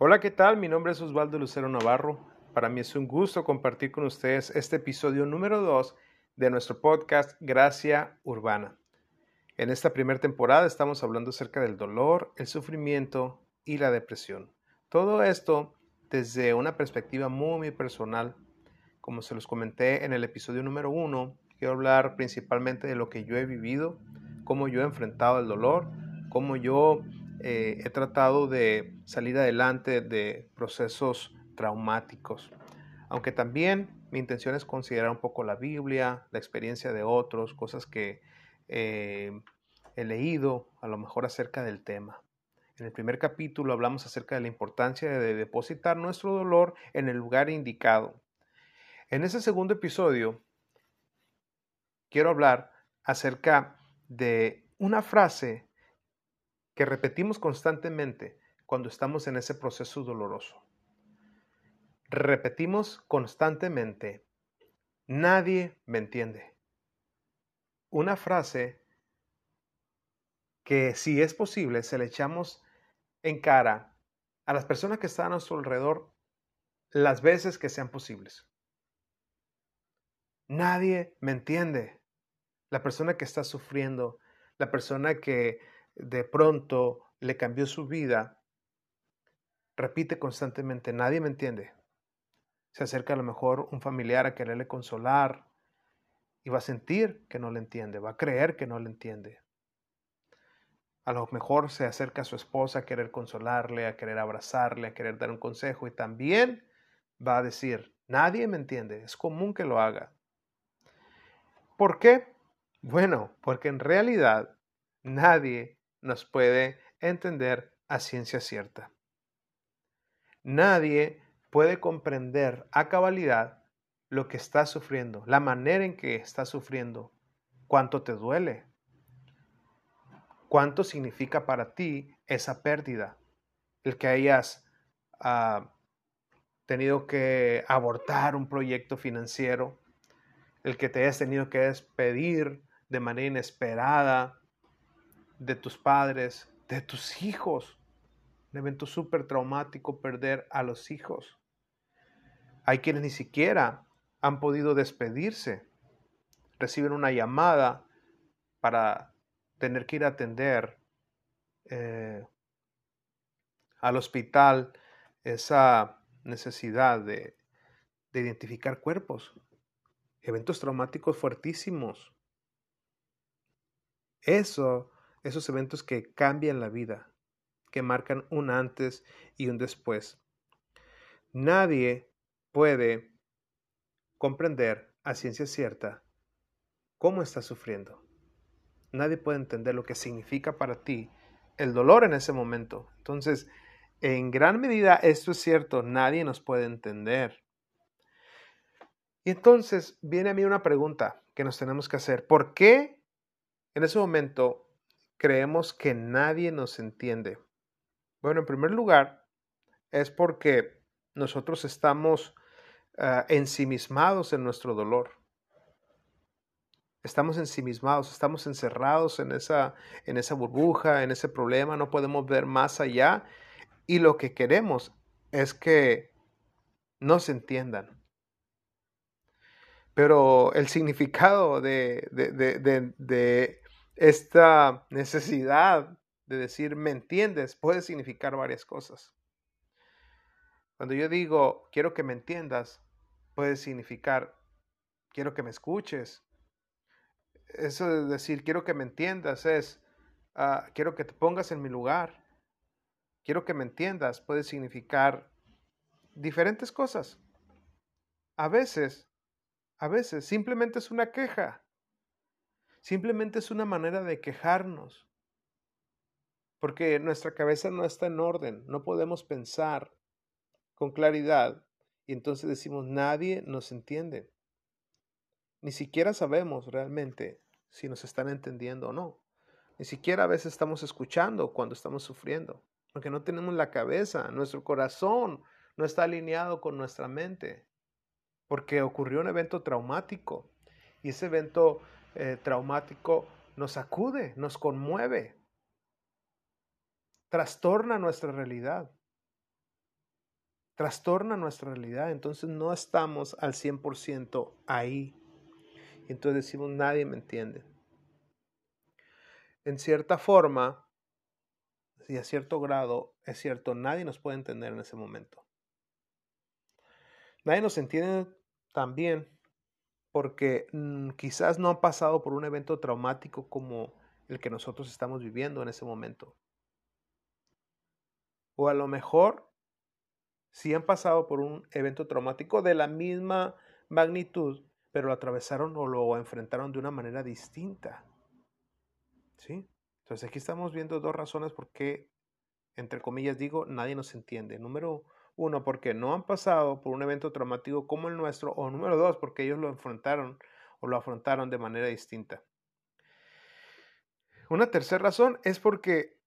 Hola, ¿qué tal? Mi nombre es Osvaldo Lucero Navarro. Para mí es un gusto compartir con ustedes este episodio número 2 de nuestro podcast Gracia Urbana. En esta primera temporada estamos hablando acerca del dolor, el sufrimiento y la depresión. Todo esto desde una perspectiva muy, muy personal. Como se los comenté en el episodio número 1, quiero hablar principalmente de lo que yo he vivido, cómo yo he enfrentado el dolor, cómo yo eh, he tratado de salir adelante de procesos traumáticos. Aunque también mi intención es considerar un poco la Biblia, la experiencia de otros, cosas que eh, he leído a lo mejor acerca del tema. En el primer capítulo hablamos acerca de la importancia de depositar nuestro dolor en el lugar indicado. En ese segundo episodio quiero hablar acerca de una frase que repetimos constantemente cuando estamos en ese proceso doloroso. Repetimos constantemente, nadie me entiende. Una frase que si es posible se le echamos en cara a las personas que están a nuestro alrededor las veces que sean posibles. Nadie me entiende. La persona que está sufriendo, la persona que de pronto le cambió su vida, repite constantemente, nadie me entiende. Se acerca a lo mejor un familiar a quererle consolar y va a sentir que no le entiende, va a creer que no le entiende. A lo mejor se acerca a su esposa a querer consolarle, a querer abrazarle, a querer dar un consejo y también va a decir, nadie me entiende, es común que lo haga. ¿Por qué? Bueno, porque en realidad nadie nos puede entender a ciencia cierta. Nadie puede comprender a cabalidad lo que estás sufriendo, la manera en que estás sufriendo, cuánto te duele, cuánto significa para ti esa pérdida, el que hayas ah, tenido que abortar un proyecto financiero, el que te hayas tenido que despedir de manera inesperada de tus padres, de tus hijos. Un evento súper traumático perder a los hijos. Hay quienes ni siquiera han podido despedirse. Reciben una llamada para tener que ir a atender eh, al hospital esa necesidad de, de identificar cuerpos. Eventos traumáticos fuertísimos. Eso esos eventos que cambian la vida, que marcan un antes y un después. Nadie puede comprender a ciencia cierta cómo estás sufriendo. Nadie puede entender lo que significa para ti el dolor en ese momento. Entonces, en gran medida esto es cierto, nadie nos puede entender. Y entonces viene a mí una pregunta que nos tenemos que hacer. ¿Por qué en ese momento creemos que nadie nos entiende? Bueno, en primer lugar, es porque nosotros estamos ah, ensimismados en nuestro dolor. Estamos ensimismados, estamos encerrados en esa, en esa burbuja, en ese problema, no podemos ver más allá y lo que queremos es que nos entiendan. Pero el significado de, de esta necesidad de decir me entiendes puede significar varias cosas. Cuando yo digo quiero que me entiendas, puede significar quiero que me escuches. Eso de decir quiero que me entiendas es ah, quiero que te pongas en mi lugar. Quiero que me entiendas puede significar diferentes cosas. A veces, a veces simplemente es una queja. Simplemente es una manera de quejarnos. Porque nuestra cabeza no está en orden, no podemos pensar con claridad y entonces decimos nadie nos entiende. Ni siquiera sabemos realmente si nos están entendiendo o no. Ni siquiera a veces estamos escuchando cuando estamos sufriendo, porque no tenemos la cabeza, nuestro corazón no está alineado con nuestra mente, porque ocurrió un evento traumático y ese evento eh, traumático nos sacude, nos conmueve, trastorna nuestra realidad. trastorna nuestra realidad, entonces no estamos al 100% ahí. Entonces decimos, nadie me entiende. En cierta forma, y a cierto grado, es cierto, nadie nos puede entender en ese momento. Nadie nos entiende también porque mm, quizás no han pasado por un evento traumático como el que nosotros estamos viviendo en ese momento. O a lo mejor sí han pasado por un evento traumático de la misma magnitud, pero lo atravesaron o lo enfrentaron de una manera distinta. ¿Sí? Entonces aquí estamos viendo dos razones por qué, entre comillas digo, nadie nos entiende. Número uno, porque no han pasado por un evento traumático como el nuestro, o número dos, porque ellos lo enfrentaron o lo afrontaron de manera distinta. Una tercera razón es porque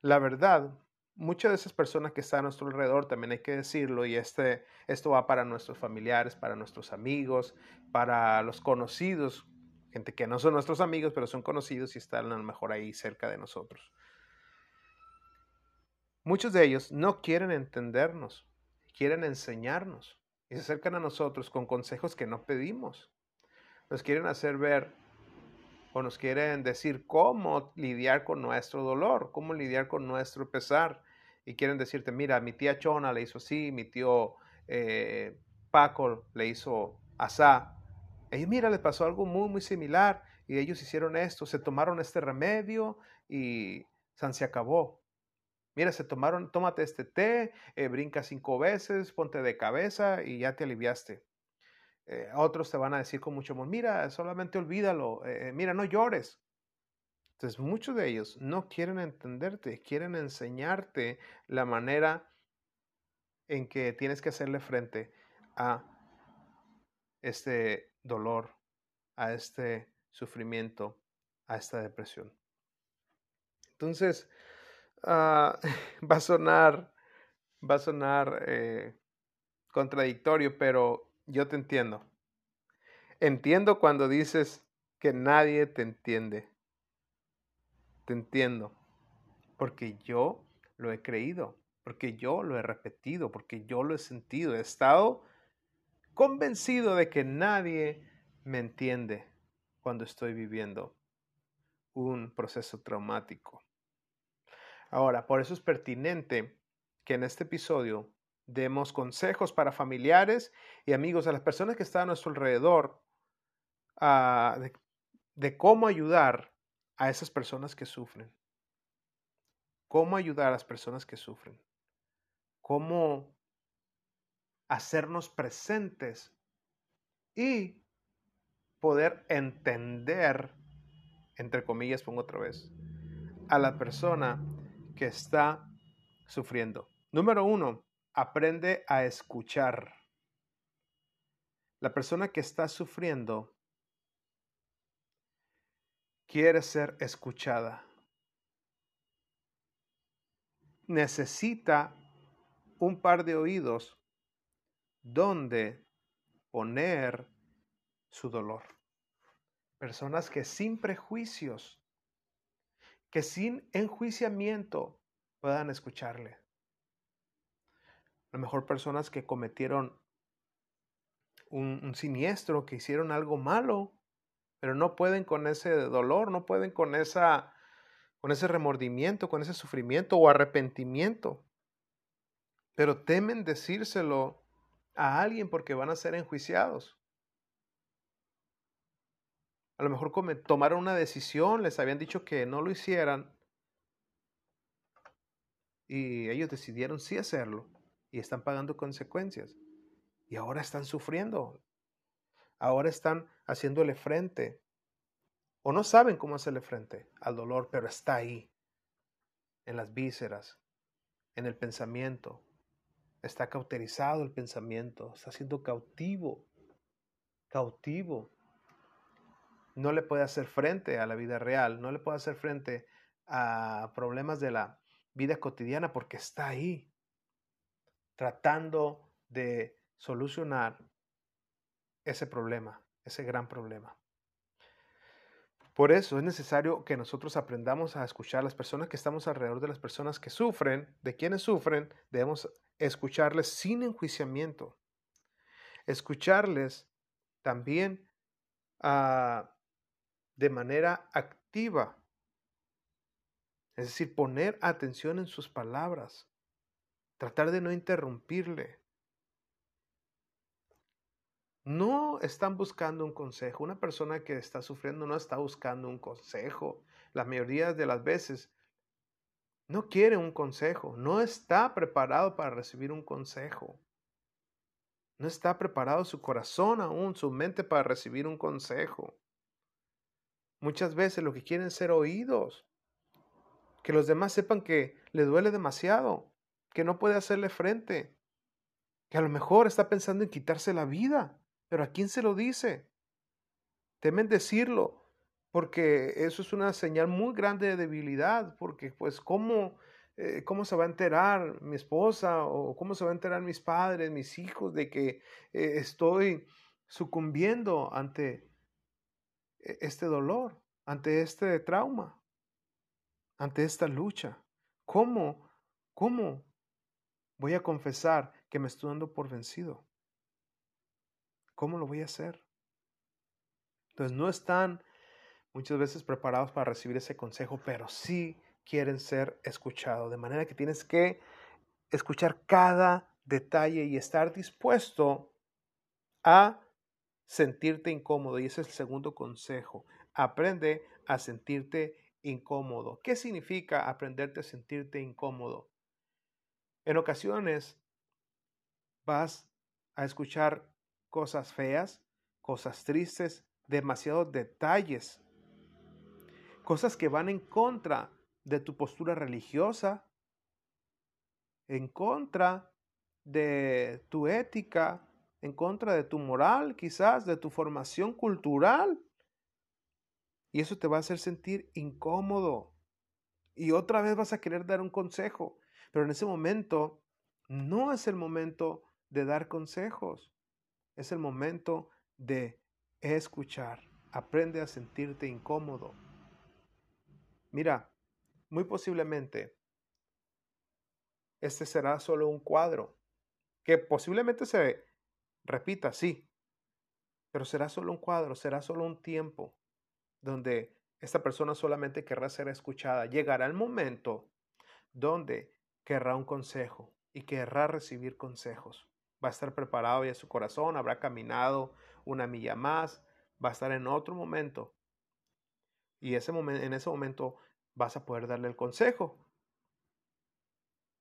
la verdad muchas de esas personas que están a nuestro alrededor, también hay que decirlo, y este, esto va para nuestros familiares, para nuestros amigos, para los conocidos, gente que no son nuestros amigos, pero son conocidos y están a lo mejor ahí cerca de nosotros. Muchos de ellos no quieren entendernos, quieren enseñarnos y se acercan a nosotros con consejos que no pedimos. Nos quieren hacer ver o nos quieren decir cómo lidiar con nuestro dolor, cómo lidiar con nuestro pesar. Y quieren decirte, mira, mi tía Chona le hizo así, mi tío eh, Paco le hizo asá. Y mira, les pasó algo muy, muy similar. Y ellos hicieron esto, se tomaron este remedio y se acabó. Mira, se tomaron, tómate este té, eh, brinca cinco veces, ponte de cabeza y ya te aliviaste. Eh, otros te van a decir con mucho amor, mira, solamente olvídalo, eh, eh, mira, no llores. Entonces muchos de ellos no quieren entenderte, quieren enseñarte la manera en que tienes que hacerle frente a este dolor, a este sufrimiento, a esta depresión. Entonces, ah, va a sonar, va a sonar contradictorio, pero yo te entiendo. Entiendo cuando dices que nadie te entiende. Te entiendo. Porque yo lo he creído, porque yo lo he repetido, porque yo lo he sentido. He estado convencido de que nadie me entiende cuando estoy viviendo un proceso traumático. Ahora, por eso es pertinente que en este episodio demos consejos para familiares y amigos, a las personas que están a nuestro alrededor, ah, de, cómo ayudar a esas personas que sufren. Cómo ayudar a las personas que sufren. Cómo hacernos presentes y poder entender, entre comillas, pongo otra vez, a la persona que está sufriendo. Número uno, Aprende a escuchar. La persona que está sufriendo quiere ser escuchada. Necesita un par de oídos donde poner su dolor. Personas que sin prejuicios, que sin enjuiciamiento puedan escucharle a lo mejor personas que cometieron un, siniestro, que hicieron algo malo, pero no pueden con ese dolor, no pueden con, esa, con ese remordimiento, con ese sufrimiento o arrepentimiento. Pero temen decírselo a alguien porque van a ser enjuiciados. A lo mejor tomaron una decisión, les habían dicho que no lo hicieran y ellos decidieron sí hacerlo y están pagando consecuencias. Y ahora están sufriendo. Ahora están haciéndole frente. O no saben cómo hacerle frente al dolor, pero está ahí. En las vísceras, en el pensamiento. Está cauterizado el pensamiento. Está siendo cautivo. Cautivo. No le puede hacer frente a la vida real. No le puede hacer frente a problemas de la vida cotidiana porque está ahí tratando de solucionar ese problema, ese gran problema. Por eso es necesario que nosotros aprendamos a escuchar a las personas que estamos alrededor de las personas que sufren, de quienes sufren, debemos escucharles sin enjuiciamiento, escucharles también ah, de manera activa, es decir, poner atención en sus palabras, tratar de no interrumpirle. No están buscando un consejo. Una persona que está sufriendo no está buscando un consejo. La mayoría de las veces no quiere un consejo, no está preparado para recibir un consejo. No está preparado su corazón aún, su mente para recibir un consejo. Muchas veces lo que quieren ser oídos. Que los demás sepan que le duele demasiado, que no puede hacerle frente, que a lo mejor está pensando en quitarse la vida. Pero ¿a quién se lo dice? Temen decirlo, porque eso es una señal muy grande de debilidad, porque pues ¿cómo eh, ¿cómo se va a enterar mi esposa o cómo se va a enterar mis padres, mis hijos de que eh, estoy sucumbiendo ante este dolor, ante este trauma, ante esta lucha? ¿Cómo, cómo voy a confesar que me estoy dando por vencido? ¿Cómo lo voy a hacer? Entonces no están muchas veces preparados para recibir ese consejo, pero sí quieren ser escuchados. De manera que tienes que escuchar cada detalle y estar dispuesto a sentirte incómodo. Y ese es el segundo consejo. Aprende a sentirte incómodo. ¿Qué significa aprenderte a sentirte incómodo? En ocasiones vas a escuchar cosas feas, cosas tristes, demasiados detalles, cosas que van en contra de tu postura religiosa, en contra de tu ética, en contra de tu moral, quizás de tu formación cultural. Y eso te va a hacer sentir incómodo. Y otra vez vas a querer dar un consejo. Pero en ese momento no es el momento de dar consejos. Es el momento de escuchar. Aprende a sentirte incómodo. Mira, muy posiblemente este será solo un cuadro, que posiblemente se repita, sí, pero será solo un cuadro, será solo un tiempo donde esta persona solamente querrá ser escuchada. Llegará el momento donde querrá un consejo y querrá recibir consejos. Va a estar preparado ya su corazón, habrá caminado una milla más, va a estar en otro momento. Y ese momento, en ese momento vas a poder darle el consejo.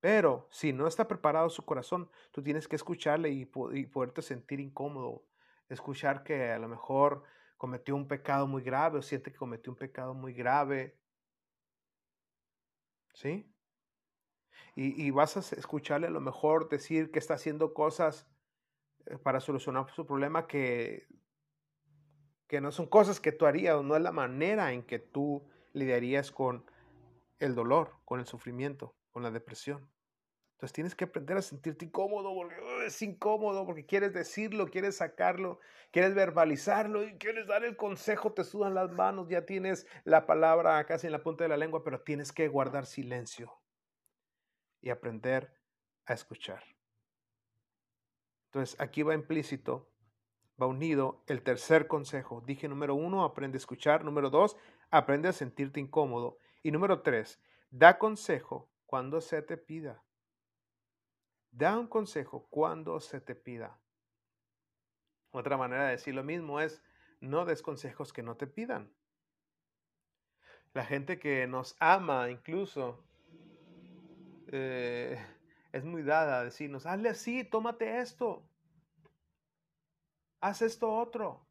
Pero si no está preparado su corazón, tú tienes que escucharle y, poderte sentir incómodo. Escuchar que a lo mejor cometió un pecado muy grave o siente que cometió un pecado muy grave. ¿Sí? Y, y, vas a escucharle a lo mejor decir que está haciendo cosas eh, para solucionar su problema que, que no son cosas que tú harías o no es la manera en que tú lidiarías con el dolor, con el sufrimiento, con la depresión. Entonces tienes que aprender a sentirte incómodo, porque es incómodo, porque quieres decirlo, quieres sacarlo, quieres verbalizarlo y quieres dar el consejo, te sudan las manos, ya tienes la palabra casi en la punta de la lengua, pero tienes que guardar silencio y aprender a escuchar. Entonces aquí va implícito, va unido el tercer consejo. Dije número uno, aprende a escuchar. Número dos, aprende a sentirte incómodo. Y número tres, da consejo cuando se te pida. Da un consejo cuando se te pida. Otra manera de decir lo mismo es, no des consejos que no te pidan. La gente que nos ama incluso eh, es muy dada a decirnos, hazle así, tómate esto, haz esto otro.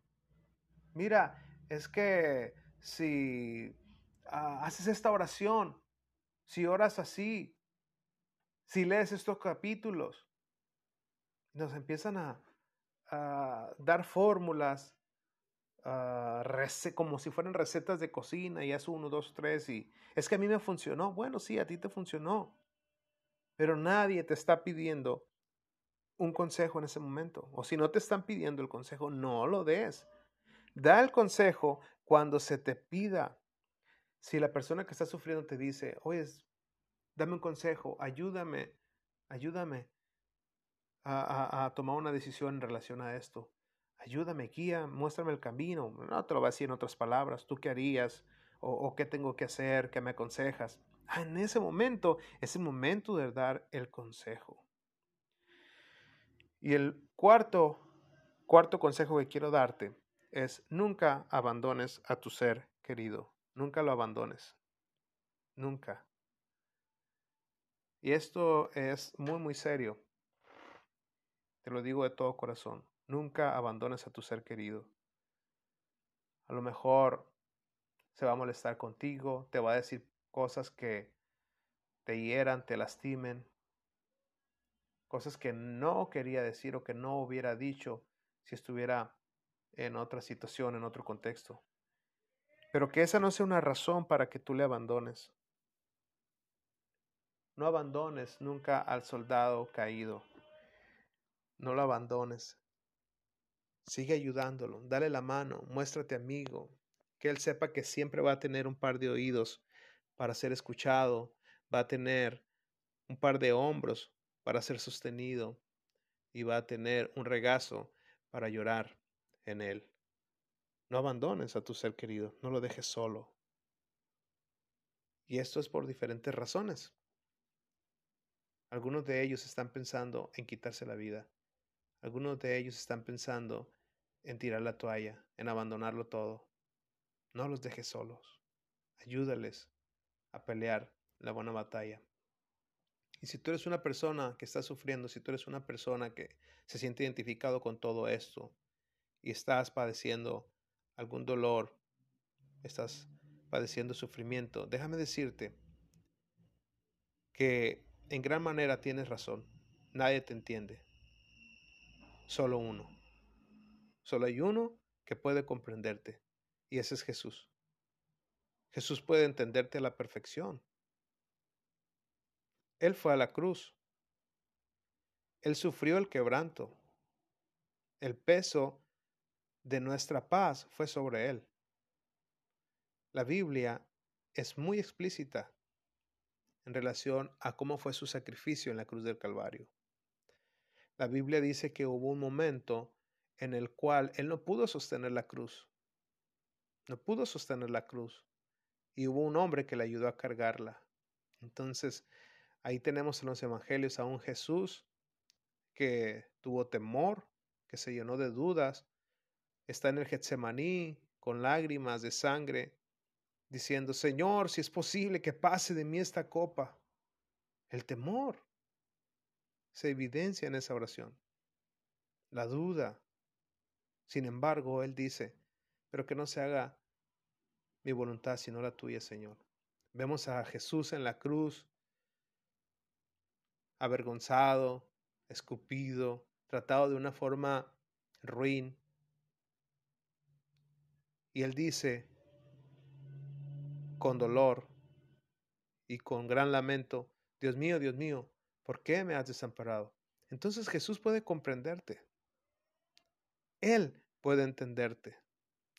Mira, es que si Ah, haces esta oración, si oras así, si lees estos capítulos, nos empiezan a, dar fórmulas como si fueran recetas de cocina y haz uno, dos, tres y es que a mí me funcionó. Bueno, sí, a ti te funcionó, pero nadie te está pidiendo un consejo en ese momento. O si no te están pidiendo el consejo, no lo des. Da el consejo cuando se te pida. Si la persona que está sufriendo te dice, oye, dame un consejo, ayúdame, ayúdame, a, tomar una decisión en relación a esto. Ayúdame, guía, muéstrame el camino. No te lo voy a decir en otras palabras. ¿Tú qué harías? ¿O, o qué tengo que hacer? ¿Qué me aconsejas? Ah, en ese momento es el momento de dar el consejo. Y el cuarto, cuarto consejo que quiero darte es nunca abandones a tu ser querido. Nunca lo abandones. Nunca. Y esto es muy, muy serio. Te lo digo de todo corazón. Nunca abandones a tu ser querido. A lo mejor se va a molestar contigo, te va a decir cosas que te hieran, te lastimen, cosas que no quería decir o que no hubiera dicho si estuviera en otra situación, en otro contexto. Pero que esa no sea una razón para que tú le abandones. No abandones nunca al soldado caído. No lo abandones. Sigue ayudándolo, dale la mano, muéstrate amigo, que él sepa que siempre va a tener un par de oídos para ser escuchado, va a tener un par de hombros para ser sostenido y va a tener un regazo para llorar en él. No abandones a tu ser querido, no lo dejes solo. Y esto es por diferentes razones. Algunos de ellos están pensando en quitarse la vida. Algunos de ellos están pensando en tirar la toalla, en abandonarlo todo. No los dejes solos. Ayúdales a pelear la buena batalla. Y si tú eres una persona que está sufriendo, si tú eres una persona que se siente identificado con todo esto y estás padeciendo algún dolor, estás padeciendo sufrimiento, déjame decirte que en gran manera tienes razón. Nadie te entiende. Solo uno. Solo hay uno que puede comprenderte y ese es Jesús. Jesús puede entenderte a la perfección. Él fue a la cruz. Él sufrió el quebranto. El peso de nuestra paz fue sobre Él. La Biblia es muy explícita en relación a cómo fue su sacrificio en la cruz del Calvario. La Biblia dice que hubo un momento en el cual Él no pudo sostener la cruz. No pudo sostener la cruz. Y hubo un hombre que le ayudó a cargarla. Entonces, Ahí tenemos en los evangelios a un Jesús que tuvo temor, que se llenó de dudas, está en el Getsemaní con lágrimas de sangre, diciendo, Señor, si es posible que pase de mí esta copa. El temor se evidencia en esa oración. La duda. Sin embargo, Él dice, pero que no se haga mi voluntad sino la tuya, Señor. Vemos a Jesús en la cruz avergonzado, escupido, tratado de una forma ruin. Y él dice, con dolor y con gran lamento, Dios mío, Dios mío, ¿por qué me has desamparado? Entonces Jesús puede comprenderte. Él puede entenderte.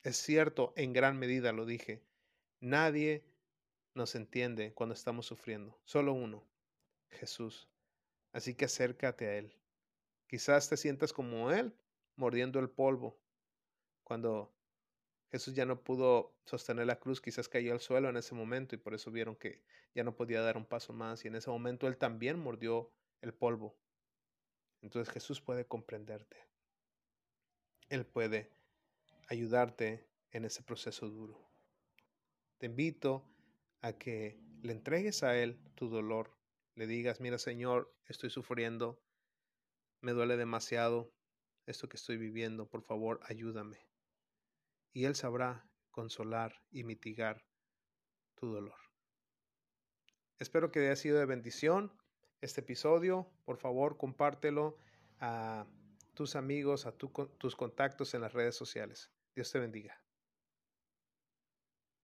Es cierto, en gran medida lo dije. Nadie nos entiende cuando estamos sufriendo. Solo uno, Jesús. Así que acércate a Él. Quizás te sientas como Él, mordiendo el polvo. Cuando Jesús ya no pudo sostener la cruz, quizás cayó al suelo en ese momento y por eso vieron que ya no podía dar un paso más y en ese momento Él también mordió el polvo. Entonces Jesús puede comprenderte. Él puede ayudarte en ese proceso duro. Te invito a que le entregues a Él tu dolor, le digas, mira Señor, estoy sufriendo, me duele demasiado esto que estoy viviendo, por favor, ayúdame. Y Él sabrá consolar y mitigar tu dolor. Espero que haya sido de bendición este episodio. Por favor, compártelo a tus amigos, a tus contactos en las redes sociales. Dios te bendiga.